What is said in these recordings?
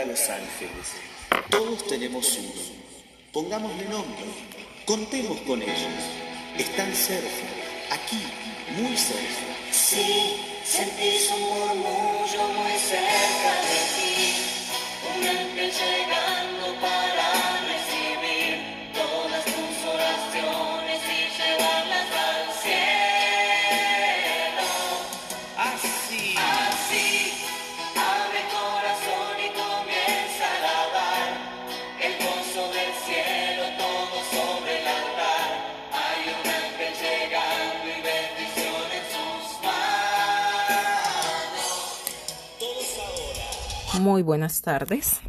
a los ángeles. Todos tenemos uno. Pongámosle nombre. Contemos con ellos. Están cerca, aquí, muy cerca. Sí, sentís un murmullo Muy buenas tardes.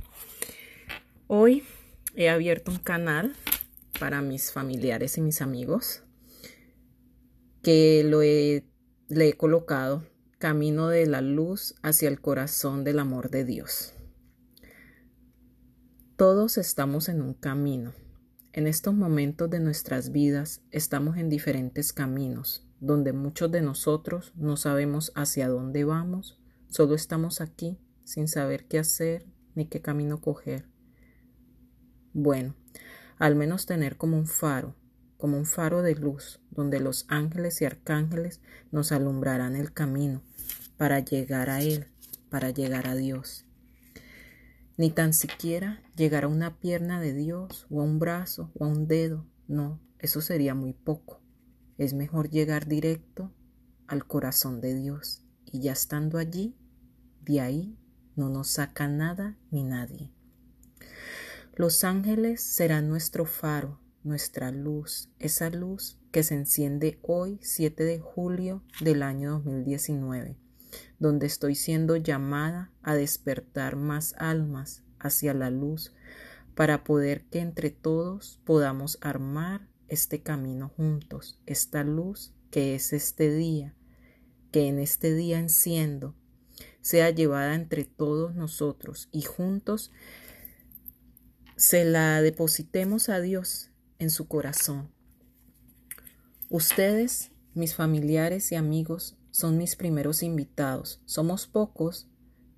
Hoy he abierto un canal para mis familiares y mis amigos que lo he, le he colocado Camino de la Luz hacia el corazón del amor de Dios. Todos estamos en un camino. En estos momentos de nuestras vidas estamos en diferentes caminos, donde muchos de nosotros no sabemos hacia dónde vamos, solo estamos aquí sin saber qué hacer ni qué camino coger. Bueno, al menos tener como un faro, como un faro de luz, donde los ángeles y arcángeles nos alumbrarán el camino para llegar a Él, para llegar a Dios. Ni tan siquiera llegar a una pierna de Dios o a un brazo o a un dedo, no, eso sería muy poco. Es mejor llegar directo al corazón de Dios y ya estando allí, de ahí no nos saca nada ni nadie. Los ángeles serán nuestro faro, nuestra luz, esa luz que se enciende hoy, 7 de julio del año 2019, donde estoy siendo llamada a despertar más almas hacia la luz para poder que entre todos podamos armar este camino juntos, esta luz que es este día, que en este día enciendo, sea llevada entre todos nosotros y juntos se la depositemos a Dios en su corazón. Ustedes, mis familiares y amigos, son mis primeros invitados. Somos pocos,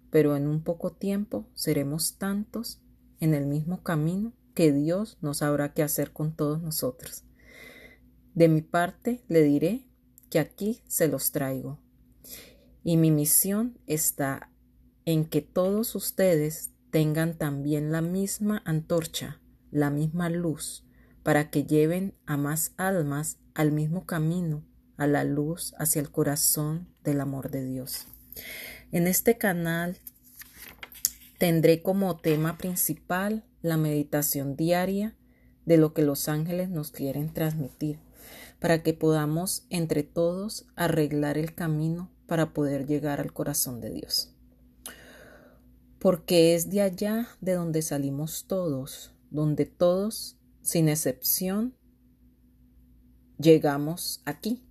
pero en un poco tiempo seremos tantos en el mismo camino que Dios no sabrá qué hacer con todos nosotros. De mi parte le diré que aquí se los traigo. Y mi misión está en que todos ustedes tengan también la misma antorcha, la misma luz, para que lleven a más almas al mismo camino, a la luz hacia el corazón del amor de Dios. En este canal tendré como tema principal la meditación diaria de lo que los ángeles nos quieren transmitir, para que podamos entre todos arreglar el camino para poder llegar al corazón de Dios porque es de allá de donde salimos todos, donde todos, sin excepción, llegamos aquí.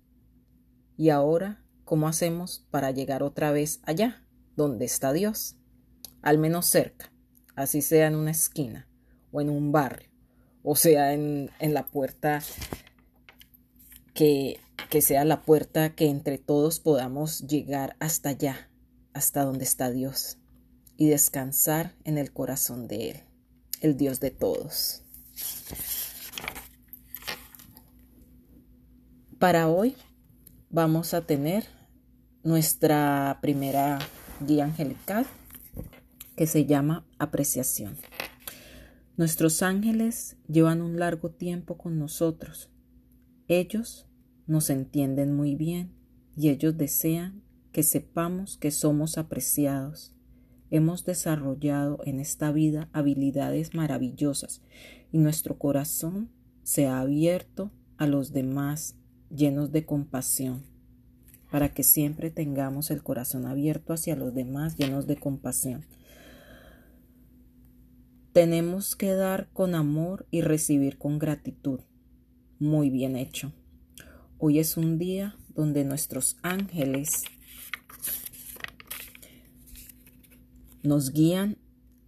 Y ahora, ¿cómo hacemos para llegar otra vez allá, donde está Dios? Al menos cerca, así sea en una esquina o en un barrio, o sea en, la puerta que, que sea la puerta que entre todos podamos llegar hasta allá, hasta donde está Dios y descansar en el corazón de Él, el Dios de todos. Para hoy vamos a tener nuestra primera guía angelical que se llama apreciación. Nuestros ángeles llevan un largo tiempo con nosotros. Ellos nos entienden muy bien y ellos desean que sepamos que somos apreciados Hemos desarrollado en esta vida habilidades maravillosas y nuestro corazón se ha abierto a los demás llenos de compasión, para que siempre tengamos el corazón abierto hacia los demás llenos de compasión. Tenemos que dar con amor y recibir con gratitud. Muy bien hecho. Hoy es un día donde nuestros ángeles nos guían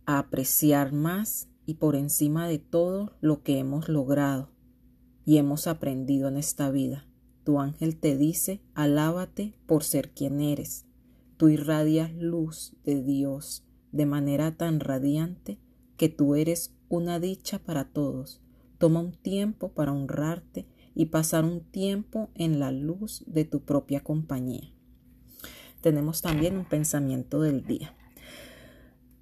a apreciar más y por encima de todo lo que hemos logrado y hemos aprendido en esta vida. Tu ángel te dice, alábate por ser quien eres. Tú irradias luz de Dios, de manera tan radiante que tú eres una dicha para todos. Toma un tiempo para honrarte y pasar un tiempo en la luz de tu propia compañía. Tenemos también un pensamiento del día.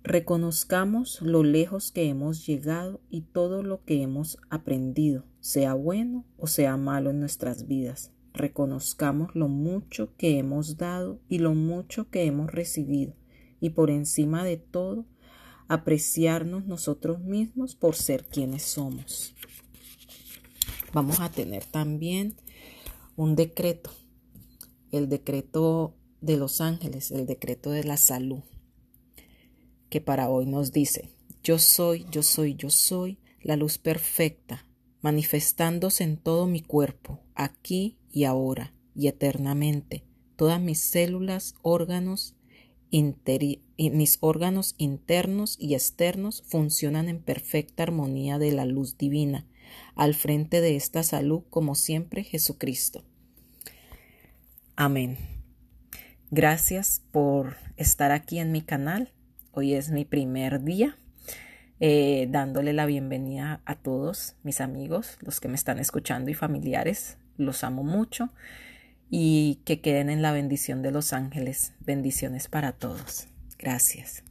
Reconozcamos lo lejos que hemos llegado y todo lo que hemos aprendido, sea bueno o sea malo en nuestras vidas. Reconozcamos lo mucho que hemos dado y lo mucho que hemos recibido y por encima de todo, apreciarnos nosotros mismos por ser quienes somos. Vamos a tener también un decreto, el decreto de los ángeles, el decreto de la salud, que para hoy nos dice, yo soy, yo soy, yo soy la luz perfecta, manifestándose en todo mi cuerpo, aquí y ahora y eternamente. Todas mis células, órganos, mis órganos internos y externos funcionan en perfecta armonía de la luz divina, al frente de esta salud como siempre Jesucristo. Amén. Gracias por estar aquí en mi canal. Hoy es mi primer día eh, dándole la bienvenida a todos mis amigos, los que me están escuchando y familiares. Los amo mucho y que queden en la bendición de los ángeles. Bendiciones para todos. Gracias.